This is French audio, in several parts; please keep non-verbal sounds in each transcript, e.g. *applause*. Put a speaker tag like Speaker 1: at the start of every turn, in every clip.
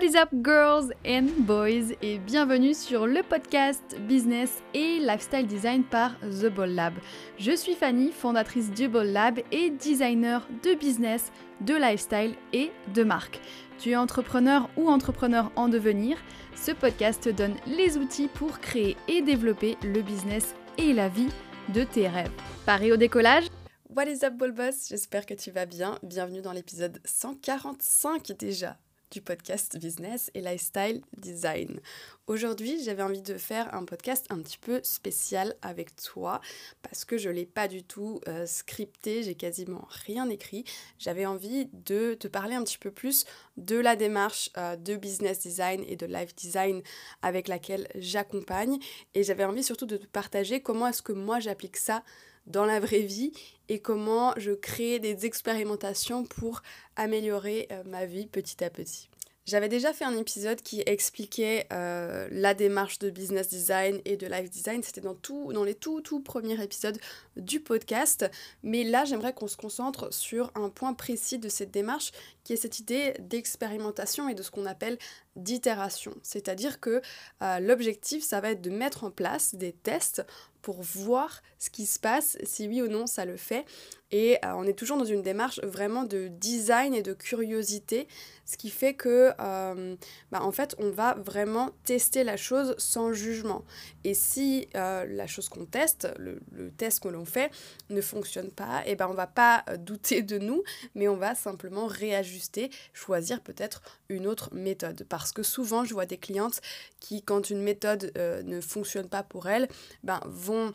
Speaker 1: What is up girls and boys? Et bienvenue sur le podcast Business et Lifestyle Design par The Ball Lab. Je suis Fanny, fondatrice du Ball Lab et designer de business, de lifestyle et de marque. Tu es entrepreneur ou entrepreneur en devenir, ce podcast te donne les outils pour créer et développer le business et la vie de tes rêves. Paris au décollage? What is up Ball Boss? J'espère que tu vas bien. Bienvenue dans l'épisode 145 déjà du podcast Business et Lifestyle Design. Aujourd'hui, j'avais envie de faire un podcast un petit peu spécial avec toi parce que je ne l'ai pas du tout euh, scripté, j'ai quasiment rien écrit. J'avais envie de te parler un petit peu plus de la démarche euh, de business design et de life design avec laquelle j'accompagne et j'avais envie surtout de te partager comment est-ce que moi j'applique ça dans la vraie vie et comment je crée des expérimentations pour améliorer euh, ma vie petit à petit. J'avais déjà fait un épisode qui expliquait euh, la démarche de business design et de life design. C'était dans, dans les tout, tout premiers épisodes du podcast. Mais là, j'aimerais qu'on se concentre sur un point précis de cette démarche qui est cette idée d'expérimentation et de ce qu'on appelle d'itération. C'est-à-dire que euh, l'objectif, ça va être de mettre en place des tests pour voir ce qui se passe, si oui ou non ça le fait. Et euh, on est toujours dans une démarche vraiment de design et de curiosité, ce qui fait que, euh, bah, en fait, on va vraiment tester la chose sans jugement. Et si euh, la chose qu'on teste, le, test que l'on fait, ne fonctionne pas, et eh ben on va pas douter de nous, mais on va simplement réajuster, choisir peut-être une autre méthode. Parce que souvent, je vois des clientes qui, quand une méthode ne fonctionne pas pour elles, ben, vont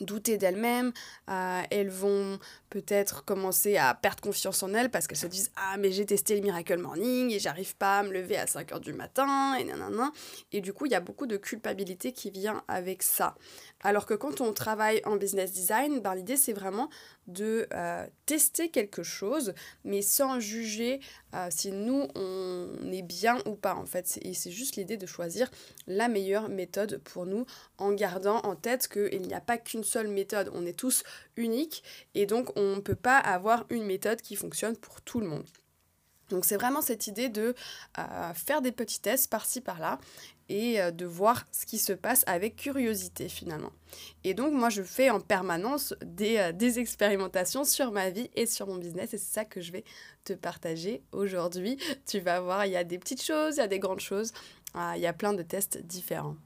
Speaker 1: douter d'elles-mêmes, euh, elles vont peut-être commencer à perdre confiance en elles parce qu'elles se disent Ah, mais j'ai testé le Miracle Morning et j'arrive pas à me lever à 5 heures du matin, et nanana. Et du coup, il y a beaucoup de culpabilité qui vient avec ça. Alors que quand on travaille en business design, ben, l'idée c'est vraiment de euh, tester quelque chose, mais sans juger euh, si nous on est bien ou pas en fait. C'est juste l'idée de choisir la meilleure méthode pour nous en gardant en tête qu'il n'y a pas qu'une seule méthode, on est tous uniques et donc on ne peut pas avoir une méthode qui fonctionne pour tout le monde. Donc c'est vraiment cette idée de euh, faire des petits tests par-ci par-là et euh, de voir ce qui se passe avec curiosité finalement. Et donc moi je fais en permanence des, euh, des expérimentations sur ma vie et sur mon business et c'est ça que je vais te partager aujourd'hui. Tu vas voir, il y a des petites choses, il y a des grandes choses, il y a plein de tests différents.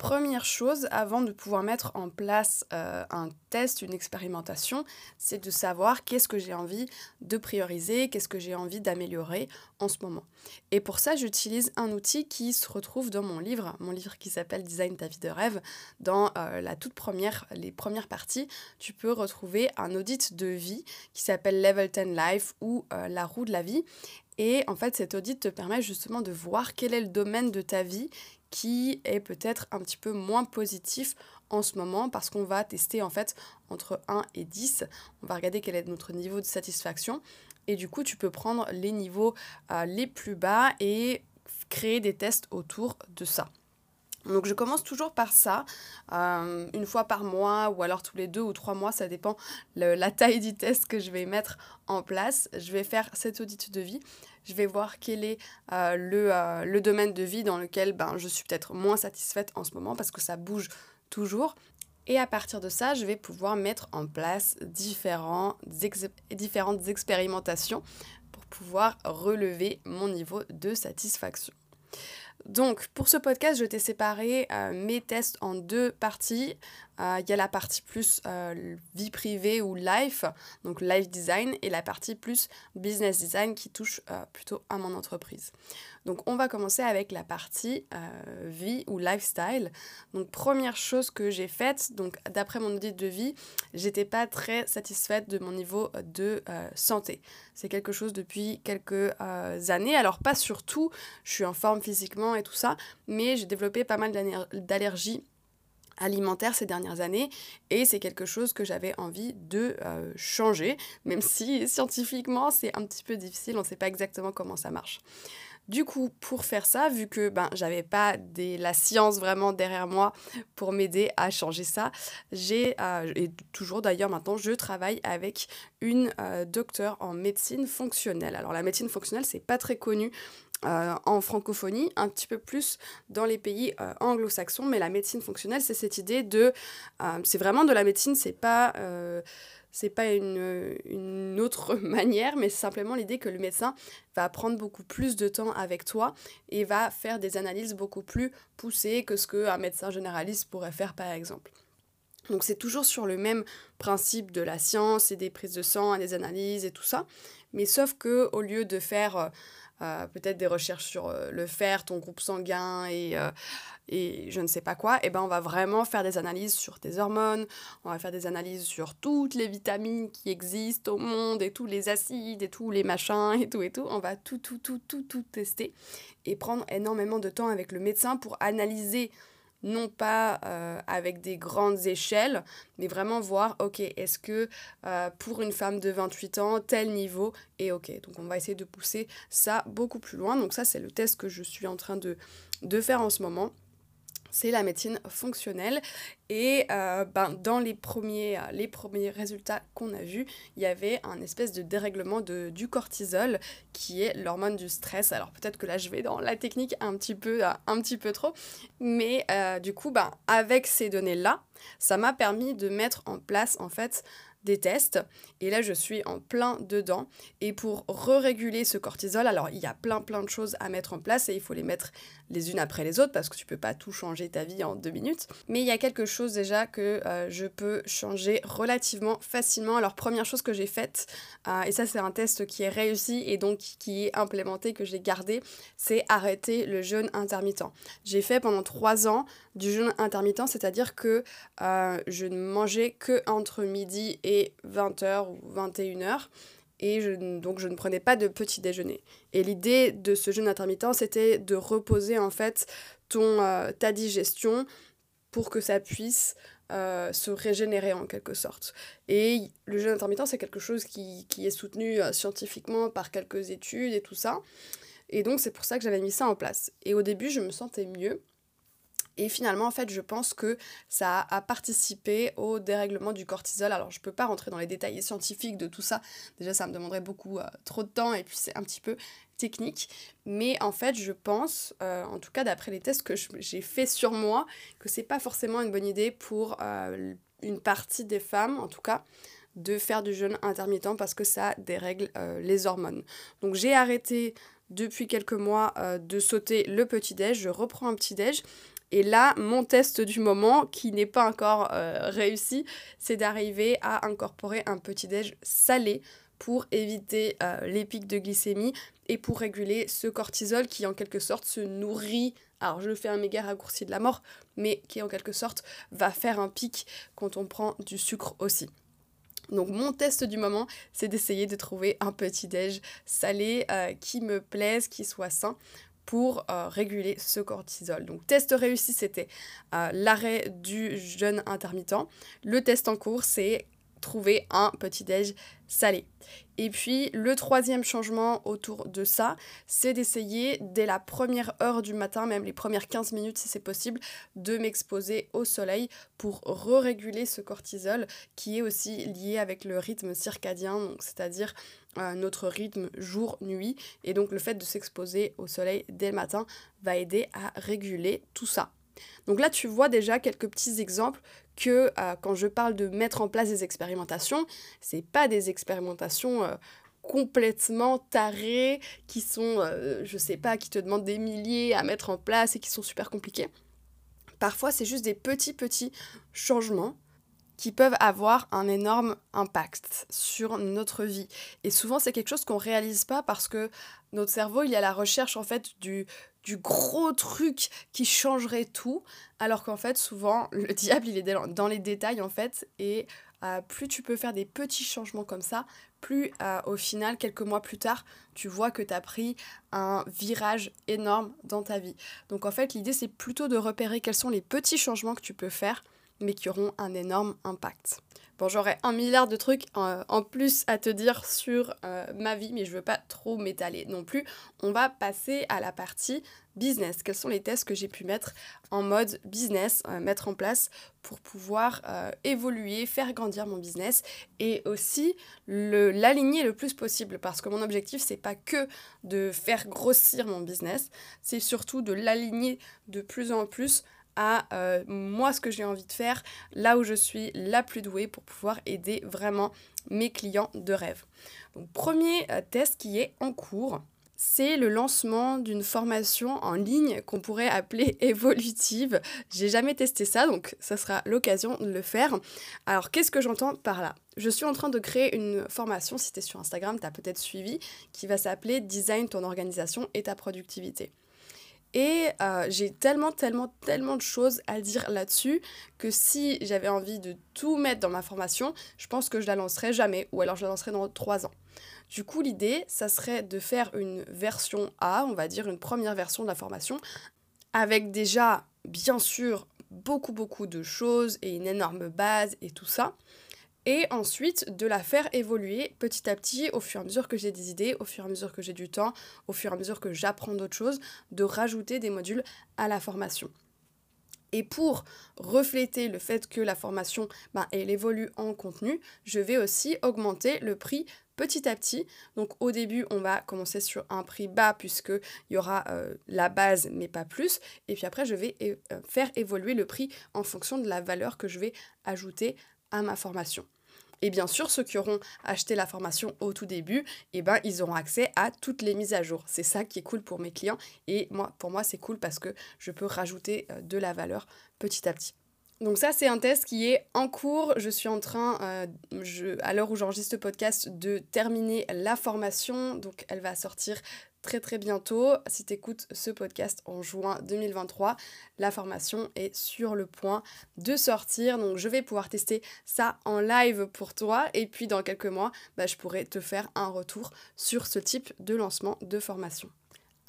Speaker 1: Première chose, avant de pouvoir mettre en place euh, un test, une expérimentation, c'est de savoir qu'est-ce que j'ai envie de prioriser, qu'est-ce que j'ai envie d'améliorer en ce moment. Et pour ça, j'utilise un outil qui se retrouve dans mon livre, mon livre qui s'appelle Design ta vie de rêve. Dans euh, la toute première, les premières parties, tu peux retrouver un audit de vie qui s'appelle Level 10 Life ou euh, la roue de la vie. Et en fait, cet audit te permet justement de voir quel est le domaine de ta vie qui est peut-être un petit peu moins positif en ce moment parce qu'on va tester en fait entre 1 et 10. On va regarder quel est notre niveau de satisfaction et du coup tu peux prendre les niveaux euh, les plus bas et créer des tests autour de ça. Donc je commence toujours par ça, euh, une fois par mois ou alors tous les deux ou trois mois, ça dépend la taille du test que je vais mettre en place. Je vais faire cet audit de vie je vais voir quel est euh, le, euh, le, domaine de vie dans lequel ben, je suis peut-être moins satisfaite en ce moment parce que ça bouge toujours. Et à partir de ça, je vais pouvoir mettre en place différentes expérimentations pour pouvoir relever mon niveau de satisfaction. Donc, pour ce podcast, je t'ai séparé euh, mes tests en deux parties. Euh, il y a la partie plus euh, vie privée ou life, donc life design, et la partie plus business design qui touche plutôt à mon entreprise. Donc on va commencer avec la partie vie ou lifestyle. Donc première chose que j'ai faite, donc d'après mon audit de vie, j'étais pas très satisfaite de mon niveau de santé. C'est quelque chose depuis quelques années. Alors pas surtout, je suis en forme physiquement et tout ça, mais j'ai développé pas mal d'allergies alimentaires ces dernières années et c'est quelque chose que j'avais envie de euh, changer, même si *laughs* scientifiquement c'est un petit peu difficile, on ne sait pas exactement comment ça marche. Du coup, pour faire ça, vu que ben, j'avais pas des, la science vraiment derrière moi pour m'aider à changer ça, j'ai, euh, et toujours d'ailleurs maintenant, je travaille avec une euh, docteure en médecine fonctionnelle. Alors la médecine fonctionnelle, c'est pas très connu en francophonie, un petit peu plus dans les pays anglo-saxons, mais la médecine fonctionnelle, c'est cette idée de... c'est vraiment de la médecine, c'est pas c'est pas une, une, autre *laughs* manière, mais c'est simplement l'idée que le médecin va prendre beaucoup plus de temps avec toi et va faire des analyses beaucoup plus poussées que ce qu'un médecin généraliste pourrait faire par exemple. Donc c'est toujours sur le même principe de la science et des prises de sang, des analyses et tout ça, mais sauf que au lieu de faire euh, peut-être des recherches sur euh, le fer, ton groupe sanguin et, euh, et je ne sais pas quoi, et eh ben on va vraiment faire des analyses sur tes hormones, on va faire des analyses sur toutes les vitamines qui existent au monde et tous les acides et tous les machins et tout et tout. On va tout, tout, tout, tout, tout tester et prendre énormément de temps avec le médecin pour analyser non pas euh, avec des grandes échelles, mais vraiment voir, ok, est-ce que euh, pour une femme de 28 ans, tel niveau est ok. Donc on va essayer de pousser ça beaucoup plus loin. Donc ça, c'est le test que je suis en train de, de faire en ce moment c'est la médecine fonctionnelle. Et euh, ben, dans les premiers, euh, les premiers résultats qu'on a vus, il y avait un espèce de dérèglement de, du cortisol, qui est l'hormone du stress. Alors peut-être que là, je vais dans la technique un petit peu, euh, trop. Mais du coup, ben, avec ces données-là, ça m'a permis de mettre en place, en fait, des tests. Et là, je suis en plein dedans. Et pour re-réguler ce cortisol, alors il y a plein plein de choses à mettre en place et il faut les mettre les unes après les autres parce que tu peux pas tout changer ta vie en deux minutes. Mais il y a quelque chose déjà que euh, je peux changer relativement facilement. Alors première chose que j'ai faite, euh, et ça c'est un test qui est réussi et donc qui est implémenté, que j'ai gardé, c'est arrêter le jeûne intermittent. J'ai fait pendant trois ans du jeûne intermittent, c'est-à-dire que euh, je ne mangeais que entre midi et 20h ou 21h et je, donc je ne prenais pas de petit déjeuner. Et l'idée de ce jeûne intermittent, c'était de reposer en fait ton, euh, ta digestion pour que ça puisse euh, se régénérer en quelque sorte. Et le jeûne intermittent, c'est quelque chose qui, qui est soutenu euh, scientifiquement par quelques études et tout ça. Et donc c'est pour ça que j'avais mis ça en place. Et au début, je me sentais mieux. Et finalement, en fait, je pense que ça a participé au dérèglement du cortisol. Alors, je ne peux pas rentrer dans les détails scientifiques de tout ça. Déjà, ça me demanderait beaucoup euh, trop de temps et puis c'est un petit peu technique. Mais en fait, je pense, euh, en tout cas d'après les tests que j'ai fait sur moi, que c'est pas forcément une bonne idée pour euh, une partie des femmes, en tout cas, de faire du jeûne intermittent parce que ça dérègle les hormones. Donc, j'ai arrêté depuis quelques mois de sauter le petit-déj. Je reprends un petit-déj. Et là, mon test du moment, qui n'est pas encore euh, réussi, c'est d'arriver à incorporer un petit-déj salé pour éviter euh, les pics de glycémie et pour réguler ce cortisol qui en quelque sorte se nourrit, alors je fais un méga raccourci de la mort, mais qui en quelque sorte va faire un pic quand on prend du sucre aussi. Donc mon test du moment, c'est d'essayer de trouver un petit déj salé euh, qui me plaise, qui soit sain pour euh, réguler ce cortisol. Donc test réussi, c'était euh, l'arrêt du jeûne intermittent. Le test en cours, c'est trouver un petit déj salé. Et puis le troisième changement autour de ça, c'est d'essayer dès la première heure du matin, même les premières 15 minutes si c'est possible, de m'exposer au soleil pour re-réguler ce cortisol qui est aussi lié avec le rythme circadien, c'est-à-dire euh, notre rythme jour-nuit. Et donc le fait de s'exposer au soleil dès le matin va aider à réguler tout ça. Donc là, tu vois déjà quelques petits exemples que euh, quand je parle de mettre en place des expérimentations, c'est pas des expérimentations euh, complètement tarées qui sont, je sais pas, qui te demandent des milliers à mettre en place et qui sont super compliquées. Parfois, c'est juste des petits petits changements qui peuvent avoir un énorme impact sur notre vie. Et souvent, c'est quelque chose qu'on réalise pas parce que notre cerveau, il est à la recherche en fait du, du gros truc qui changerait tout, alors qu'en fait, souvent, le *laughs* diable, il est dans les détails en fait, et euh, plus tu peux faire des petits changements comme ça, plus euh, au final, quelques mois plus tard, tu vois que tu as pris un virage énorme dans ta vie. Donc en fait, l'idée, c'est plutôt de repérer quels sont les petits changements que tu peux faire mais qui auront un énorme impact. Bon, j'aurais un milliard de trucs euh, en plus à te dire sur euh, ma vie, mais je veux pas trop m'étaler non plus. On va passer à la partie business. Quels sont les tests que j'ai pu mettre en mode business, euh, mettre en place pour pouvoir évoluer, faire grandir mon business et aussi l'aligner le, plus possible? Parce que mon objectif c'est pas que de faire grossir mon business, c'est surtout de l'aligner de plus en plus euh, moi ce que j'ai envie de faire, là où je suis la plus douée pour pouvoir aider vraiment mes clients de rêve. Premier euh, test qui est en cours, c'est le lancement d'une formation en ligne qu'on pourrait appeler *laughs* évolutive. J'ai jamais testé ça, donc ça sera l'occasion de le faire. Alors qu'est-ce que j'entends par là? Je suis en train de créer une formation, si tu es sur Instagram, tu as peut-être suivi, qui va s'appeler Design ton organisation et ta productivité. Et euh, j'ai tellement, tellement, tellement de choses à dire là-dessus que si j'avais envie de tout mettre dans ma formation, je pense que je la lancerai jamais ou alors je la lancerai dans trois ans. Du coup, l'idée, ça serait de faire une version A, on va dire une première version de la formation, avec déjà, bien sûr, beaucoup, beaucoup de choses et une énorme base et tout ça et ensuite de la faire évoluer petit à petit au fur et à mesure que j'ai des idées, au fur et à mesure que j'ai du temps, au fur et à mesure que j'apprends d'autres choses, de rajouter des modules à la formation. Et pour refléter le fait que la formation, ben, elle évolue en contenu, je vais aussi augmenter le prix petit à petit. Donc au début, on va commencer sur un prix bas puisqu'il y aura euh, la base mais pas plus. Et puis après, je vais euh, faire évoluer le prix en fonction de la valeur que je vais ajouter à ma formation. Et bien sûr, ceux qui auront acheté la formation au tout début, eh ben, ils auront accès à toutes les mises à jour. C'est ça qui est cool pour mes clients. Et moi, pour moi, c'est cool parce que je peux rajouter euh, de la valeur petit à petit. Donc ça, c'est un test qui est en cours. Je suis en train, euh, à l'heure où j'enregistre ce podcast, de terminer la formation. Donc elle va sortir très très bientôt. Si tu écoutes ce podcast en juin 2023, la formation est sur le point de sortir. Donc je vais pouvoir tester ça en live pour toi. Et puis dans quelques mois, bah, je pourrai te faire un retour sur ce type de lancement de formation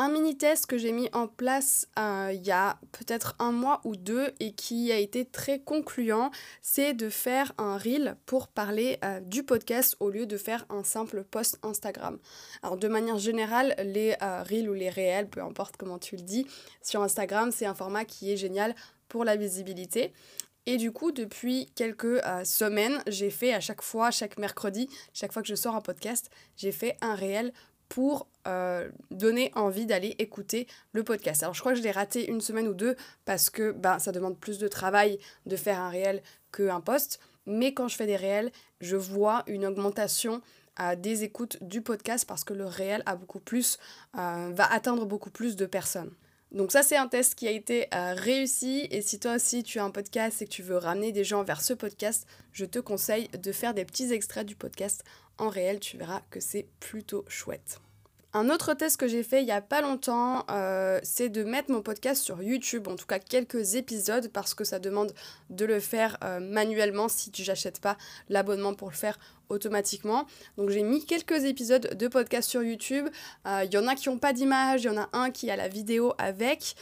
Speaker 1: un mini test que j'ai mis en place euh, il y a peut-être un mois ou deux et qui a été très concluant, c'est de faire un reel pour parler euh, du podcast au lieu de faire un simple post Instagram. Alors de manière générale, les euh, reels ou les réels, peu importe comment tu le dis, sur Instagram, c'est un format qui est génial pour la visibilité. Et du coup, depuis quelques semaines, j'ai fait à chaque fois, chaque mercredi, chaque fois que je sors un podcast, j'ai fait un réel pour euh, donner envie d'aller écouter le podcast. Alors je crois que je l'ai raté une semaine ou deux parce que ben, ça demande plus de travail de faire un réel qu'un post. Mais quand je fais des réels, je vois une augmentation à des écoutes du podcast parce que le réel a euh, va atteindre beaucoup plus de personnes. Donc ça c'est un test qui a été euh, réussi et si toi aussi tu as un podcast et que tu veux ramener des gens vers ce podcast, je te conseille de faire des petits extraits du podcast en réel, tu verras que c'est plutôt chouette. Un autre test que j'ai fait il n'y a pas longtemps, euh, c'est de mettre mon podcast sur YouTube, en tout cas quelques épisodes, parce que ça demande de le faire euh, manuellement si tu n'achètes pas l'abonnement pour le faire automatiquement. Donc j'ai mis quelques épisodes de podcast sur YouTube. Euh, il y en a qui n'ont pas d'image, il y en a un qui a la vidéo avec.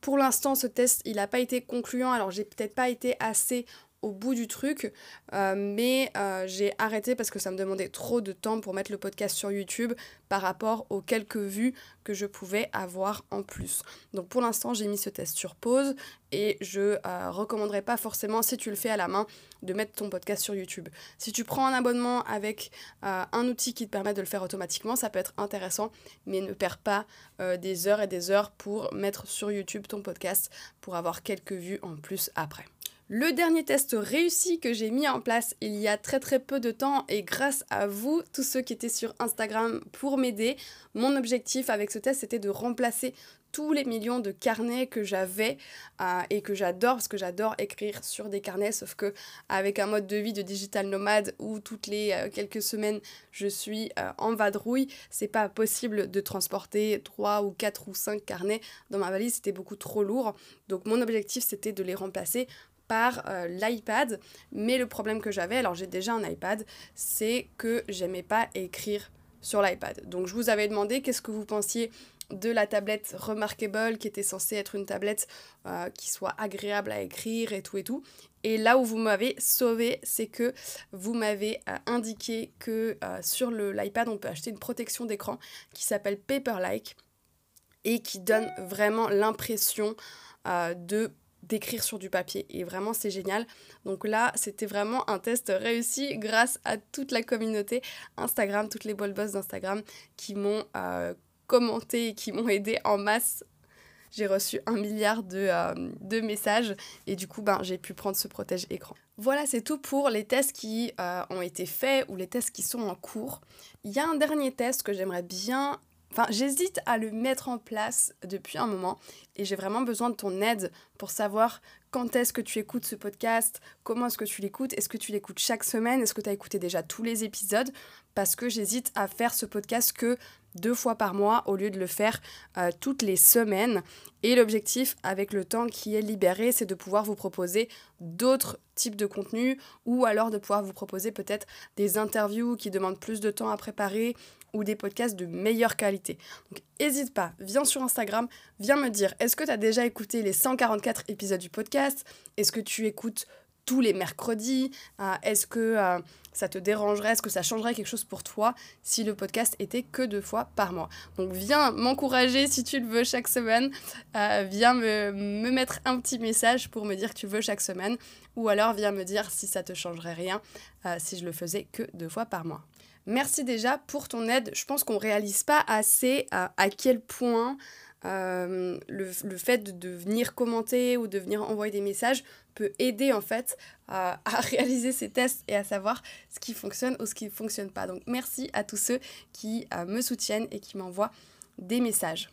Speaker 1: Pour l'instant, ce test, il n'a pas été concluant, alors j'ai peut-être pas été assez au bout du truc, euh, mais euh, j'ai arrêté parce que ça me demandait trop de temps pour mettre le podcast sur YouTube par rapport aux quelques vues que je pouvais avoir en plus. Donc pour l'instant, j'ai mis ce test sur pause et je euh, recommanderais pas forcément, si tu le fais à la main, de mettre ton podcast sur YouTube. Si tu prends un abonnement avec un outil qui te permet de le faire automatiquement, ça peut être intéressant, mais ne perds pas des heures et des heures pour mettre sur YouTube ton podcast pour avoir quelques vues en plus après. Le dernier test réussi que j'ai mis en place il y a très très peu de temps et grâce à vous, tous ceux qui étaient sur Instagram pour m'aider, mon objectif avec ce test c'était de remplacer tous les millions de carnets que j'avais euh, et que j'adore parce que j'adore écrire sur des carnets sauf que avec un mode de vie de digital nomade où toutes les euh, quelques semaines je suis euh, en vadrouille c'est pas possible de transporter 3 ou 4 ou 5 carnets dans ma valise c'était beaucoup trop lourd. Donc mon objectif c'était de les remplacer par euh, l'iPad. Mais le problème que j'avais, alors j'ai déjà un iPad, c'est que j'aimais pas écrire sur l'iPad. Donc je vous avais demandé qu'est-ce que vous pensiez de la tablette Remarkable qui était censée être une tablette euh, qui soit agréable à écrire et tout et tout. Et là où vous m'avez sauvé, c'est que vous m'avez euh, indiqué que sur l'iPad, on peut acheter une protection d'écran qui s'appelle Paperlike et qui donne vraiment l'impression de d'écrire sur du papier et vraiment c'est génial donc là c'était vraiment un test réussi grâce à toute la communauté Instagram toutes les ball boss d'Instagram qui m'ont commenté et qui m'ont aidé en masse j'ai reçu un milliard de, euh, de, messages et du coup ben, j'ai pu prendre ce protège écran. Voilà, c'est tout pour les tests qui euh, ont été faits ou les tests qui sont en cours. Il y a un dernier test que j'aimerais bien... Enfin, j'hésite à le mettre en place depuis un moment et j'ai vraiment besoin de ton aide pour savoir quand est-ce que tu écoutes ce podcast, comment est-ce que tu l'écoutes, est-ce que tu l'écoutes chaque semaine, est-ce que tu as écouté déjà tous les épisodes, parce que j'hésite à faire ce podcast que deux fois par mois au lieu de le faire euh, toutes les semaines. Et l'objectif avec le temps qui est libéré, c'est de pouvoir vous proposer d'autres types de contenus ou alors de pouvoir vous proposer peut-être des interviews qui demandent plus de temps à préparer ou des podcasts de meilleure qualité. Donc n'hésite pas, viens sur Instagram, viens me dire est-ce que tu as déjà écouté les 144 épisodes du podcast? Est-ce que tu écoutes tous les mercredis? Euh, Est-ce que euh, ça te dérangerait? Est-ce que ça changerait quelque chose pour toi si le podcast était que deux fois par mois? Donc viens m'encourager si tu le veux chaque semaine. Euh, viens me, me, mettre un petit message pour me dire que tu veux chaque semaine. Ou alors viens me dire si ça te changerait rien si je le faisais que deux fois par mois. Merci déjà pour ton aide. Je pense qu'on réalise pas assez à quel point euh, le, fait de, venir commenter ou de venir envoyer des messages peut aider en fait *laughs* à, réaliser ces tests et à savoir ce qui fonctionne ou ce qui ne fonctionne pas. Donc merci à tous ceux qui euh, me soutiennent et qui m'envoient des messages.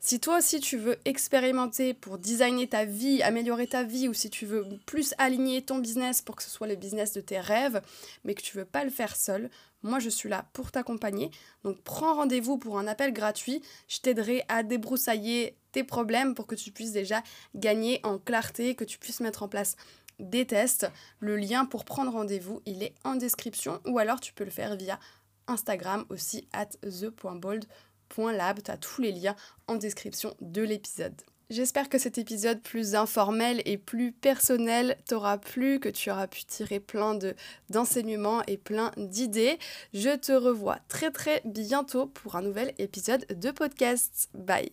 Speaker 1: Si toi aussi tu veux expérimenter pour designer ta vie, améliorer ta vie, ou si tu veux plus aligner ton business pour que ce soit le business de tes rêves, mais que tu veux pas le faire seul, moi je suis là pour t'accompagner. Donc prends rendez-vous pour un appel gratuit. Je t'aiderai à débroussailler tes problèmes pour que tu puisses déjà gagner en clarté, que tu puisses mettre en place des tests. Le lien pour prendre rendez-vous, il est en description ou alors tu peux le faire via Instagram aussi at the.bold.com lab, tu as tous les liens en description de l'épisode. J'espère que cet épisode plus informel et plus personnel t'aura plu, que tu auras pu tirer plein de d'enseignements et plein d'idées. Je te revois très très bientôt pour un nouvel épisode de podcast. Bye